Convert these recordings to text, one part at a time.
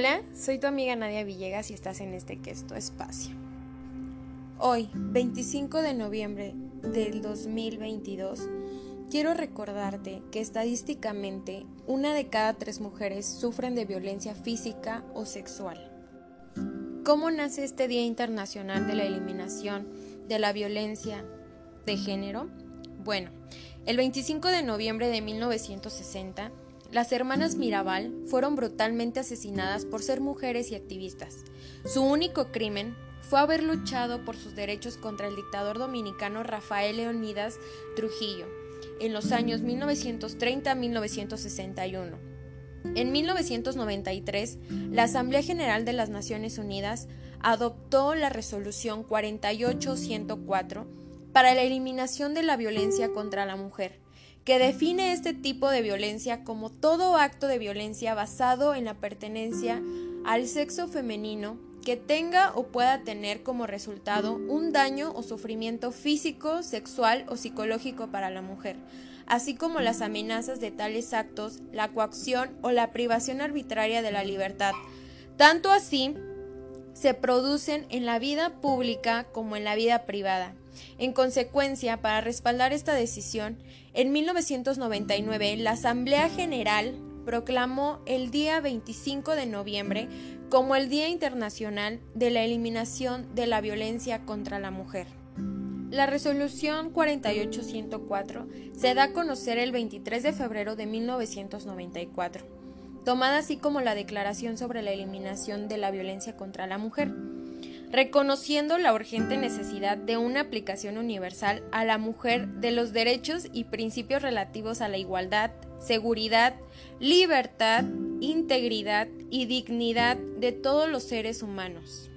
Hola, soy tu amiga Nadia Villegas y estás en este que esto espacio. Hoy, 25 de noviembre del 2022, quiero recordarte que estadísticamente una de cada tres mujeres sufren de violencia física o sexual. ¿Cómo nace este Día Internacional de la Eliminación de la Violencia de Género? Bueno, el 25 de noviembre de 1960, las hermanas Mirabal fueron brutalmente asesinadas por ser mujeres y activistas. Su único crimen fue haber luchado por sus derechos contra el dictador dominicano Rafael Leonidas Trujillo en los años 1930-1961. En 1993, la Asamblea General de las Naciones Unidas adoptó la resolución 48104 para la eliminación de la violencia contra la mujer que define este tipo de violencia como todo acto de violencia basado en la pertenencia al sexo femenino que tenga o pueda tener como resultado un daño o sufrimiento físico, sexual o psicológico para la mujer, así como las amenazas de tales actos, la coacción o la privación arbitraria de la libertad. Tanto así se producen en la vida pública como en la vida privada. En consecuencia, para respaldar esta decisión, en 1999 la Asamblea General proclamó el día 25 de noviembre como el Día Internacional de la Eliminación de la Violencia contra la Mujer. La resolución 48104 se da a conocer el 23 de febrero de 1994, tomada así como la Declaración sobre la Eliminación de la Violencia contra la Mujer reconociendo la urgente necesidad de una aplicación universal a la mujer de los derechos y principios relativos a la igualdad, seguridad, libertad, integridad y dignidad de todos los seres humanos.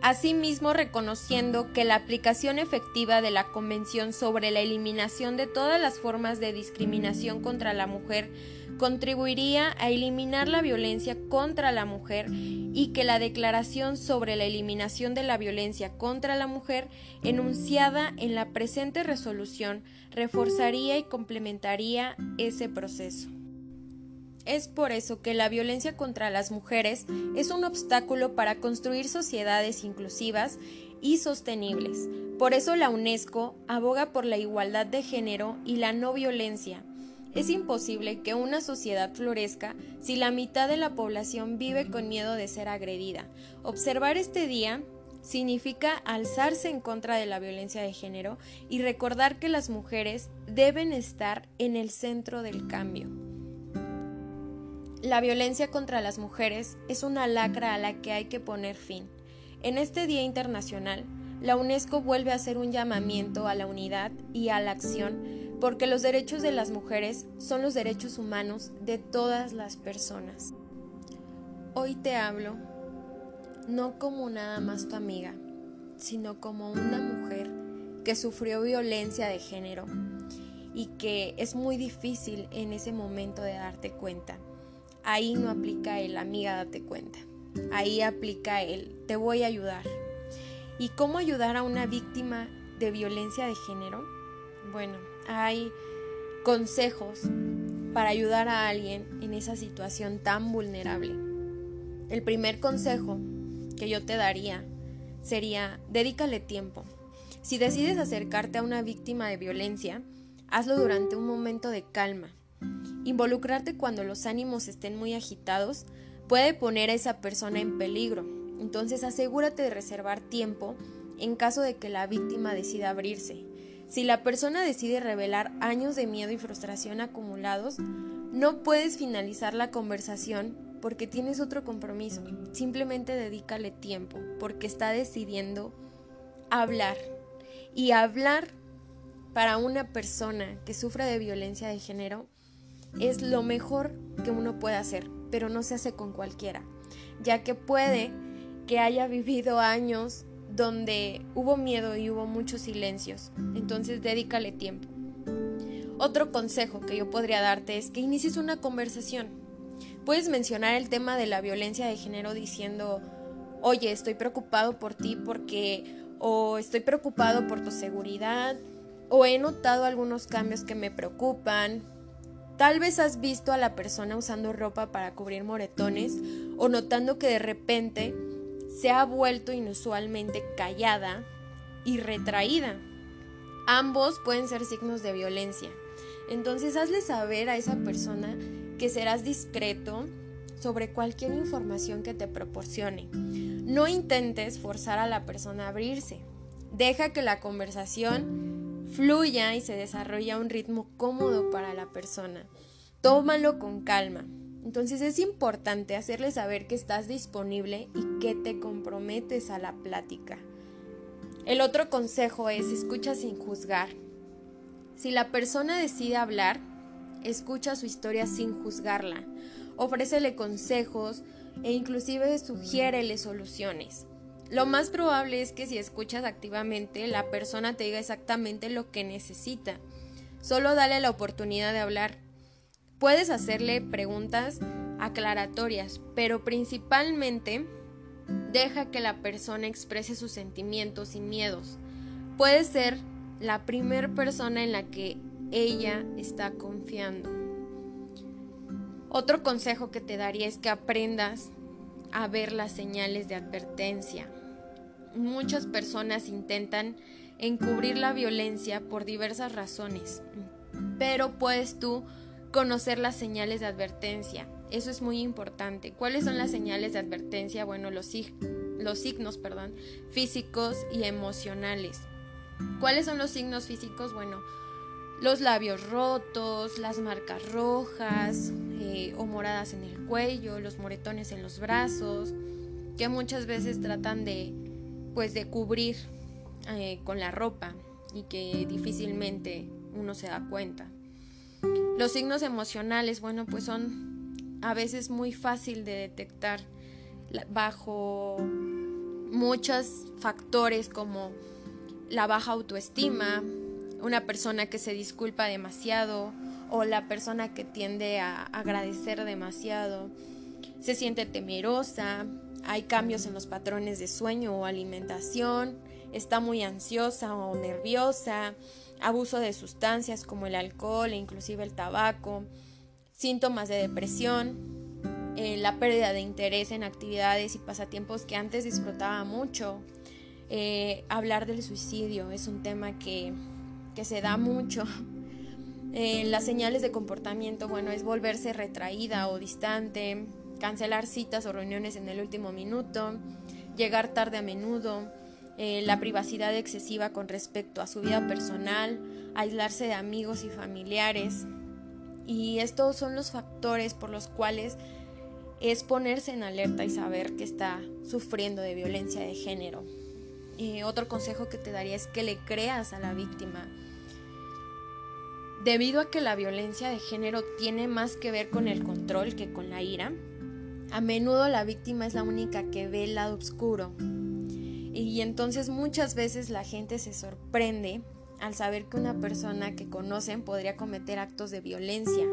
Asimismo, reconociendo que la aplicación efectiva de la Convención sobre la eliminación de todas las formas de discriminación contra la mujer contribuiría a eliminar la violencia contra la mujer y que la Declaración sobre la Eliminación de la Violencia contra la Mujer, enunciada en la presente resolución, reforzaría y complementaría ese proceso. Es por eso que la violencia contra las mujeres es un obstáculo para construir sociedades inclusivas y sostenibles. Por eso la UNESCO aboga por la igualdad de género y la no violencia, es imposible que una sociedad florezca si la mitad de la población vive con miedo de ser agredida. Observar este día significa alzarse en contra de la violencia de género y recordar que las mujeres deben estar en el centro del cambio. La violencia contra las mujeres es una lacra a la que hay que poner fin. En este Día Internacional, la UNESCO vuelve a hacer un llamamiento a la unidad y a la acción porque los derechos de las mujeres son los derechos humanos de todas las personas. Hoy te hablo no como nada más tu amiga, sino como una mujer que sufrió violencia de género y que es muy difícil en ese momento de darte cuenta. Ahí no aplica el amiga date cuenta. Ahí aplica el te voy a ayudar. ¿Y cómo ayudar a una víctima de violencia de género? Bueno, hay consejos para ayudar a alguien en esa situación tan vulnerable. El primer consejo que yo te daría sería dedícale tiempo. Si decides acercarte a una víctima de violencia, hazlo durante un momento de calma. Involucrarte cuando los ánimos estén muy agitados puede poner a esa persona en peligro. Entonces asegúrate de reservar tiempo en caso de que la víctima decida abrirse. Si la persona decide revelar años de miedo y frustración acumulados, no puedes finalizar la conversación porque tienes otro compromiso. Simplemente dedícale tiempo porque está decidiendo hablar. Y hablar para una persona que sufre de violencia de género es lo mejor que uno puede hacer, pero no se hace con cualquiera, ya que puede que haya vivido años donde hubo miedo y hubo muchos silencios. Entonces dedícale tiempo. Otro consejo que yo podría darte es que inicies una conversación. Puedes mencionar el tema de la violencia de género diciendo, oye, estoy preocupado por ti porque, o estoy preocupado por tu seguridad, o he notado algunos cambios que me preocupan, Tal vez has visto a la persona usando ropa para cubrir moretones o notando que de repente se ha vuelto inusualmente callada y retraída. Ambos pueden ser signos de violencia. Entonces hazle saber a esa persona que serás discreto sobre cualquier información que te proporcione. No intentes forzar a la persona a abrirse. Deja que la conversación fluya y se desarrolle a un ritmo cómodo para la persona. Tómalo con calma. Entonces es importante hacerle saber que estás disponible y que te comprometes a la plática. El otro consejo es escucha sin juzgar. Si la persona decide hablar, escucha su historia sin juzgarla, ofrécele consejos e inclusive sugiérele soluciones. Lo más probable es que si escuchas activamente, la persona te diga exactamente lo que necesita. Solo dale la oportunidad de hablar. Puedes hacerle preguntas aclaratorias, pero principalmente deja que la persona exprese sus sentimientos y miedos. Puede ser la primera persona en la que ella está confiando. Otro consejo que te daría es que aprendas a ver las señales de advertencia. Muchas personas intentan encubrir la violencia por diversas razones, pero puedes tú conocer las señales de advertencia. Eso es muy importante. ¿Cuáles son las señales de advertencia? Bueno, los, signos, físicos y emocionales. ¿Cuáles son los signos físicos? Bueno, los labios rotos, las marcas rojas eh, o moradas en el cuello, los moretones en los brazos, que muchas veces tratan de, pues, de cubrir eh, con la ropa y que difícilmente uno se da cuenta. Los signos emocionales, bueno, pues son a veces muy fácil de detectar bajo muchos factores como la baja autoestima, una persona que se disculpa demasiado o la persona que tiende a agradecer demasiado, se siente temerosa, hay cambios en los patrones de sueño o alimentación, está muy ansiosa o nerviosa, abuso de sustancias como el alcohol e inclusive el tabaco, síntomas de depresión, eh, la pérdida de interés en actividades y pasatiempos que antes disfrutaba mucho. Eh, hablar del suicidio es un tema que que se da mucho. Eh, las señales de comportamiento, bueno, es volverse retraída o distante, cancelar citas o reuniones en el último minuto, llegar tarde a menudo, eh, la privacidad excesiva con respecto a su vida personal, aislarse de amigos y familiares. Y estos son los factores por los cuales es ponerse en alerta y saber que está sufriendo de violencia de género. Y otro consejo que te daría es que le creas a la víctima Debido a que la violencia de género tiene más que ver con el control que con la ira, a menudo la víctima es la única que ve el lado oscuro. Y entonces muchas veces la gente se sorprende al saber que una persona que conocen podría cometer actos de violencia.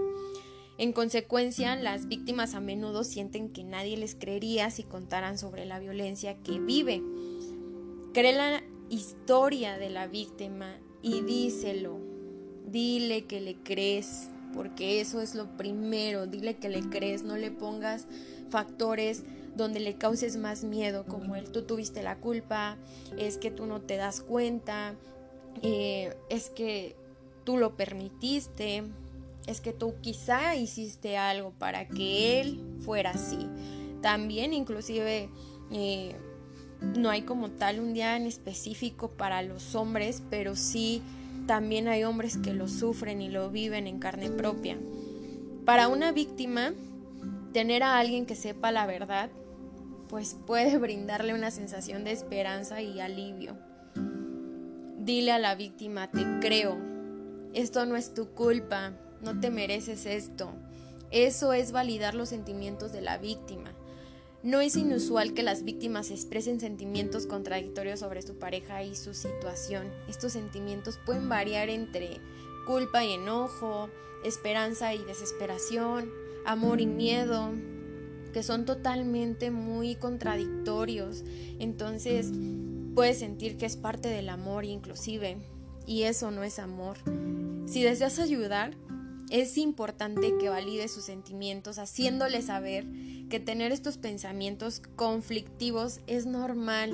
En consecuencia, las víctimas a menudo sienten que nadie les creería si contaran sobre la violencia que vive. Cree la historia de la víctima y díselo Dile que le crees, porque eso es lo primero, dile que le crees, no le pongas factores donde le causes más miedo, como el tú tuviste la culpa, es que tú no te das cuenta, eh, es que tú lo permitiste, es que tú quizá hiciste algo para que él fuera así. También inclusive eh, no hay como tal un día en específico para los hombres, pero sí también hay hombres que lo sufren y lo viven en carne propia. Para una víctima, tener a alguien que sepa la verdad, pues puede brindarle una sensación de esperanza y alivio. Dile a la víctima, te creo, esto no es tu culpa, no te mereces esto. Eso es validar los sentimientos de la víctima. No es inusual que las víctimas expresen sentimientos contradictorios sobre su pareja y su situación. Estos sentimientos pueden variar entre culpa y enojo, esperanza y desesperación, amor y miedo, que son totalmente muy contradictorios. Entonces puedes sentir que es parte del amor inclusive, y eso no es amor. Si deseas ayudar, Es importante que valide sus sentimientos, haciéndole saber que tener estos pensamientos conflictivos es normal,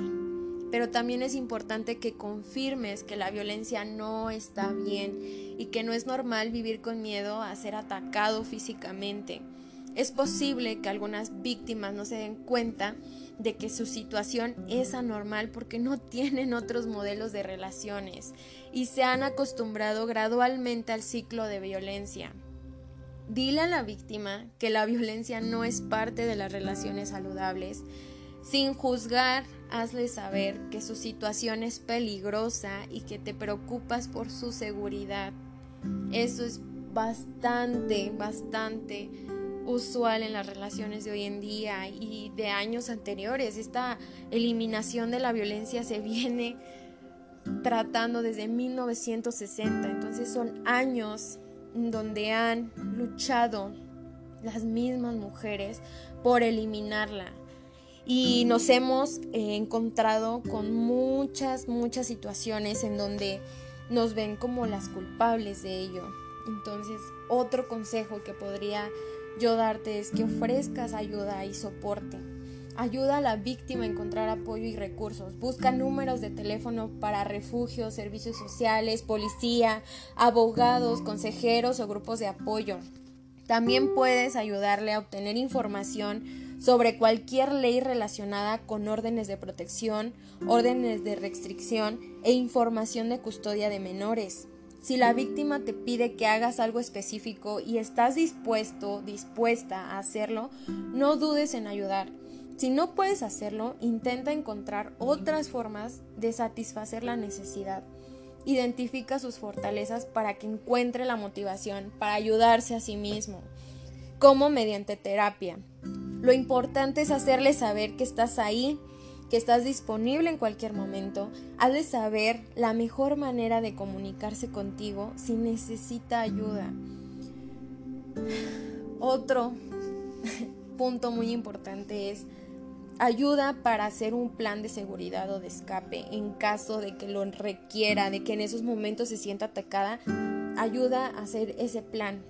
pero también es importante que confirmes que la violencia no está bien y que no es normal vivir con miedo a ser atacado físicamente. Es posible que algunas víctimas no se den cuenta de que su situación es anormal porque no tienen otros modelos de relaciones y se han acostumbrado gradualmente al ciclo de violencia. Dile a la víctima que la violencia no es parte de las relaciones saludables. Sin juzgar, hazle saber que su situación es peligrosa y que te preocupas por su seguridad. Eso es bastante, bastante usual en las relaciones de hoy en día y de años anteriores. Esta eliminación de la violencia se viene tratando desde 1960, entonces son años donde han luchado las mismas mujeres por eliminarla. Y nos hemos eh, encontrado con muchas, muchas situaciones en donde nos ven como las culpables de ello. Entonces, otro consejo que podría yo darte es que ofrezcas ayuda y soporte. Ayuda a la víctima a encontrar apoyo y recursos. Busca números de teléfono para refugios, servicios sociales, policía, abogados, consejeros o grupos de apoyo. También puedes ayudarle a obtener información sobre cualquier ley relacionada con órdenes de protección, órdenes de restricción e información de custodia de menores. Si la víctima te pide que hagas algo específico y estás dispuesto, dispuesta a hacerlo, no dudes en ayudar. Si no puedes hacerlo, intenta encontrar otras formas de satisfacer la necesidad. Identifica sus fortalezas para que encuentre la motivación para ayudarse a sí mismo, como mediante terapia. Lo importante es hacerle saber que estás ahí que estás disponible en cualquier momento, ha de saber la mejor manera de comunicarse contigo si necesita ayuda. Otro punto muy importante es ayuda para hacer un plan de seguridad o de escape en caso de que lo requiera, de que en esos momentos se sienta atacada, ayuda a hacer ese plan.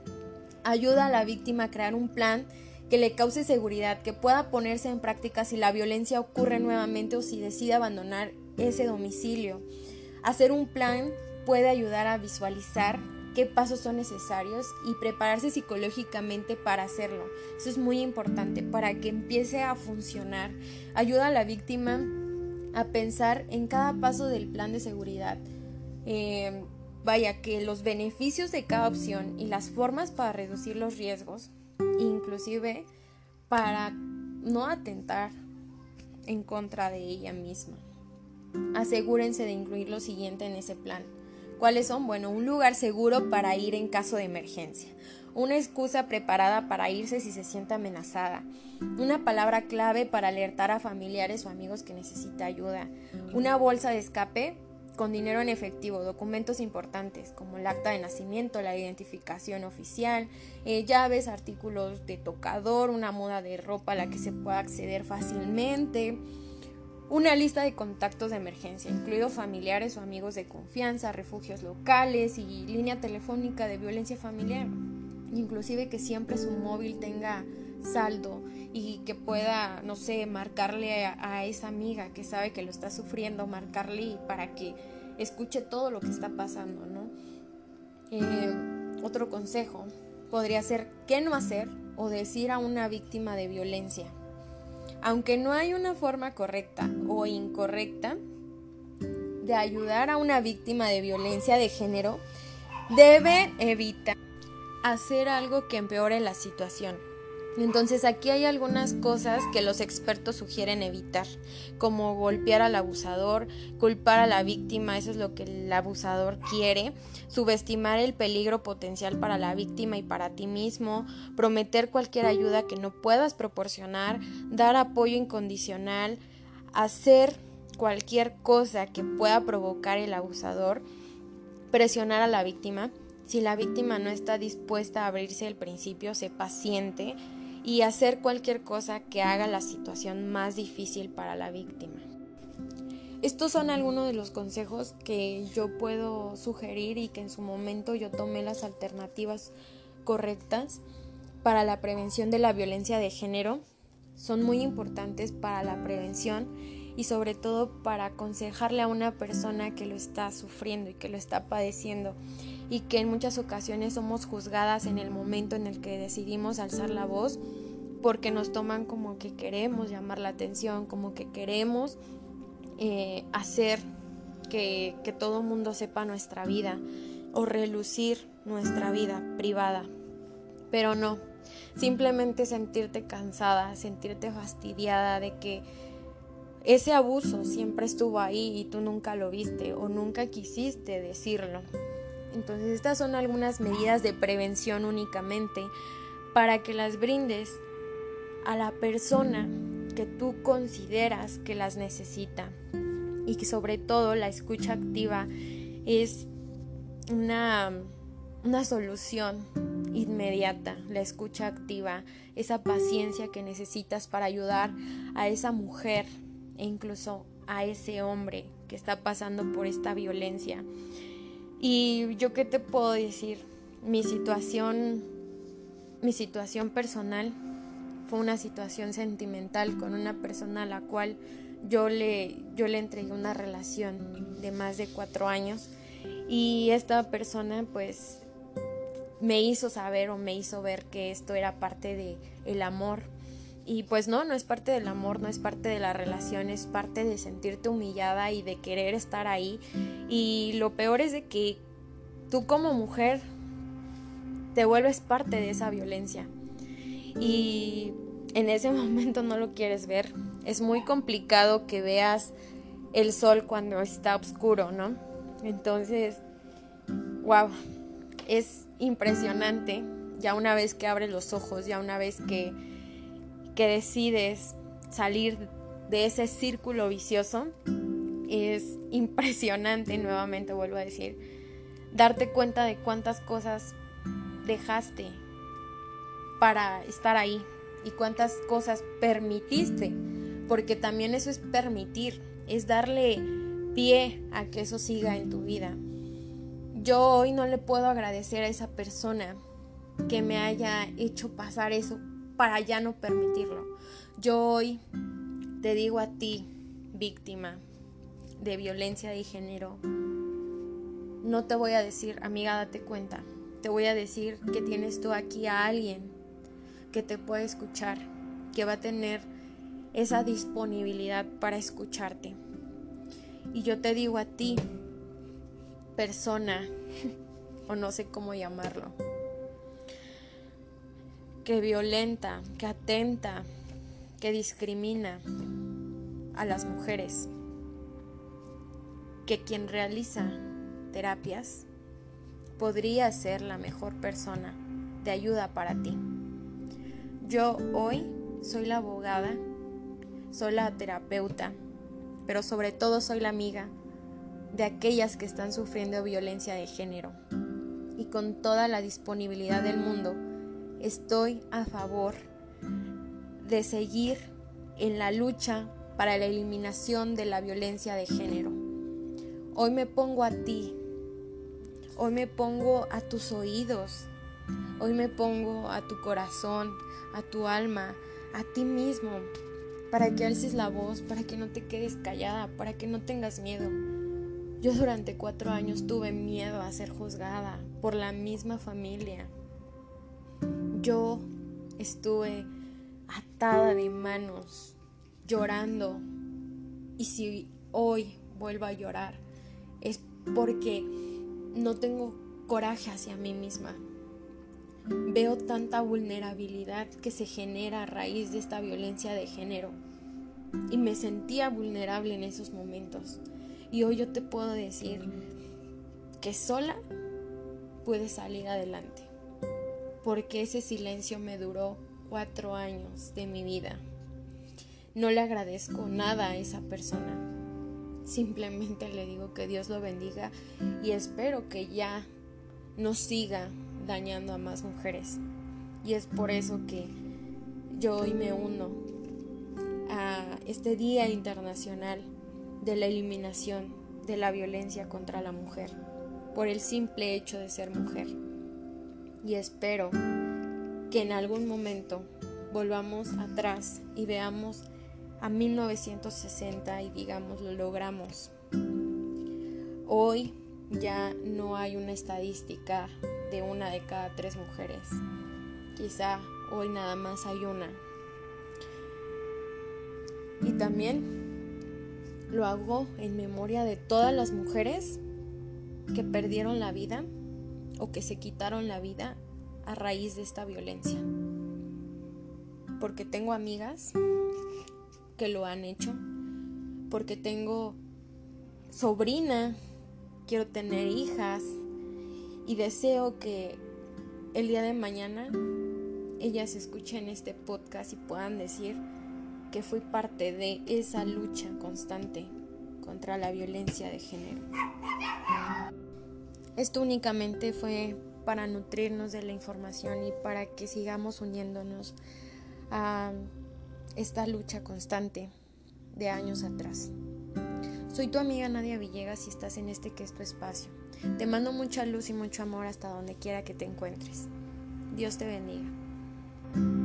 Ayuda a la víctima a crear un plan que le cause seguridad, que pueda ponerse en práctica si la violencia ocurre nuevamente o si decide abandonar ese domicilio. Hacer un plan puede ayudar a visualizar qué pasos son necesarios y prepararse psicológicamente para hacerlo. Eso es muy importante para que empiece a funcionar. Ayuda a la víctima a pensar en cada paso del plan de seguridad. Eh, vaya, que los beneficios de cada opción y las formas para reducir los riesgos inclusive para no atentar en contra de ella misma. Asegúrense de incluir lo siguiente en ese plan. ¿Cuáles son? Bueno, un lugar seguro para ir en caso de emergencia, una excusa preparada para irse si se siente amenazada, una palabra clave para alertar a familiares o amigos que necesita ayuda, una bolsa de escape con dinero en efectivo, documentos importantes como el acta de nacimiento, la identificación oficial, eh, llaves, artículos de tocador, una moda de ropa a la que se pueda acceder fácilmente, una lista de contactos de emergencia, incluidos familiares o amigos de confianza, refugios locales y línea telefónica de violencia familiar, inclusive que siempre su móvil tenga saldo y que pueda, no sé, marcarle a, esa amiga que sabe que lo está sufriendo, marcarle para que escuche todo lo que está pasando, ¿no? Eh, otro consejo podría ser qué no hacer o decir a una víctima de violencia. Aunque no hay una forma correcta o incorrecta de ayudar a una víctima de violencia de género, debe evitar hacer algo que empeore la situación entonces aquí hay algunas cosas que los expertos sugieren evitar, como golpear al abusador, culpar a la víctima, eso es lo que el abusador quiere, subestimar el peligro potencial para la víctima y para ti mismo, prometer cualquier ayuda que no puedas proporcionar, dar apoyo incondicional, hacer cualquier cosa que pueda provocar el abusador, presionar a la víctima. Si la víctima no está dispuesta a abrirse al principio, sé paciente y hacer cualquier cosa que haga la situación más difícil para la víctima. Estos son algunos de los consejos que yo puedo sugerir y que en su momento yo tomé las alternativas correctas para la prevención de la violencia de género, son muy importantes para la prevención y sobre todo para aconsejarle a una persona que lo está sufriendo y que lo está padeciendo y que en muchas ocasiones somos juzgadas en el momento en el que decidimos alzar la voz porque nos toman como que queremos llamar la atención, como que queremos eh, hacer que, que todo mundo sepa nuestra vida o relucir nuestra vida privada. Pero no, simplemente sentirte cansada, sentirte fastidiada de que ese abuso siempre estuvo ahí y tú nunca lo viste o nunca quisiste decirlo. Entonces estas son algunas medidas de prevención únicamente para que las brindes a la persona que tú consideras que las necesita. Y que sobre todo la escucha activa es una, una solución inmediata, la escucha activa, esa paciencia que necesitas para ayudar a esa mujer e incluso a ese hombre que está pasando por esta violencia. Y yo qué te puedo decir, mi situación mi situación personal fue una situación sentimental con una persona a la cual yo le yo le entregué una relación de más de cuatro años. Y esta persona pues me hizo saber o me hizo ver que esto era parte de el amor y pues no, no es parte del amor, no es parte de la relación, es parte de sentirte humillada y de querer estar ahí. Y lo peor es de que tú como mujer te vuelves parte de esa violencia. Y en ese momento no lo quieres ver. Es muy complicado que veas el sol cuando está oscuro, ¿no? Entonces, wow, es impresionante ya una vez que abres los ojos, ya una vez que que decides salir de ese círculo vicioso, es impresionante, nuevamente vuelvo a decir, darte cuenta de cuántas cosas dejaste para estar ahí y cuántas cosas permitiste, porque también eso es permitir, es darle pie a que eso siga en tu vida. Yo hoy no le puedo agradecer a esa persona que me haya hecho pasar eso para ya no permitirlo. Yo hoy te digo a ti, víctima de violencia de género, no te voy a decir, amiga, date cuenta. Te voy a decir que tienes tú aquí a alguien que te puede escuchar, que va a tener esa disponibilidad para escucharte. Y yo te digo a ti, persona, o no sé cómo llamarlo, que violenta, que atenta, que discrimina a las mujeres, que quien realiza terapias podría ser la mejor persona de ayuda para ti. Yo hoy soy la abogada, soy la terapeuta, pero sobre todo soy la amiga de aquellas que están sufriendo violencia de género. Y con toda la disponibilidad del mundo, estoy a favor de seguir en la lucha para la eliminación de la violencia de género. Hoy me pongo a ti, hoy me pongo a tus oídos, hoy me pongo a tu corazón, a tu alma, a ti mismo, para que alces la voz, para que no te quedes callada, para que no tengas miedo. Yo durante cuatro años tuve miedo a ser juzgada por la misma familia, yo estuve atada de manos, llorando. Y si hoy vuelvo a llorar, es porque no tengo coraje hacia mí misma. Veo tanta vulnerabilidad que se genera a raíz de esta violencia de género. Y me sentía vulnerable en esos momentos. Y hoy yo te puedo decir que sola puedes salir adelante porque ese silencio me duró cuatro años de mi vida. No le agradezco nada a esa persona. Simplemente le digo que Dios lo bendiga y espero que ya no siga dañando a más mujeres. Y es por eso que yo hoy me uno a este Día Internacional de la Eliminación de la Violencia contra la Mujer, por el simple hecho de ser mujer. Y espero que en algún momento volvamos atrás y veamos a 1960 y digamos lo logramos. Hoy ya no hay una estadística de una de cada tres mujeres. Quizá hoy nada más hay una. Y también lo hago en memoria de todas las mujeres que perdieron la vida o que se quitaron la vida a raíz de esta violencia. Porque tengo amigas que lo han hecho, porque tengo sobrina, quiero tener hijas y deseo que el día de mañana ellas escuchen este podcast y puedan decir que fui parte de esa lucha constante contra la violencia de género. Esto únicamente fue para nutrirnos de la información y para que sigamos uniéndonos a esta lucha constante de años atrás. Soy tu amiga Nadia Villegas y estás en este que es tu espacio. Te mando mucha luz y mucho amor hasta donde quiera que te encuentres. Dios te bendiga.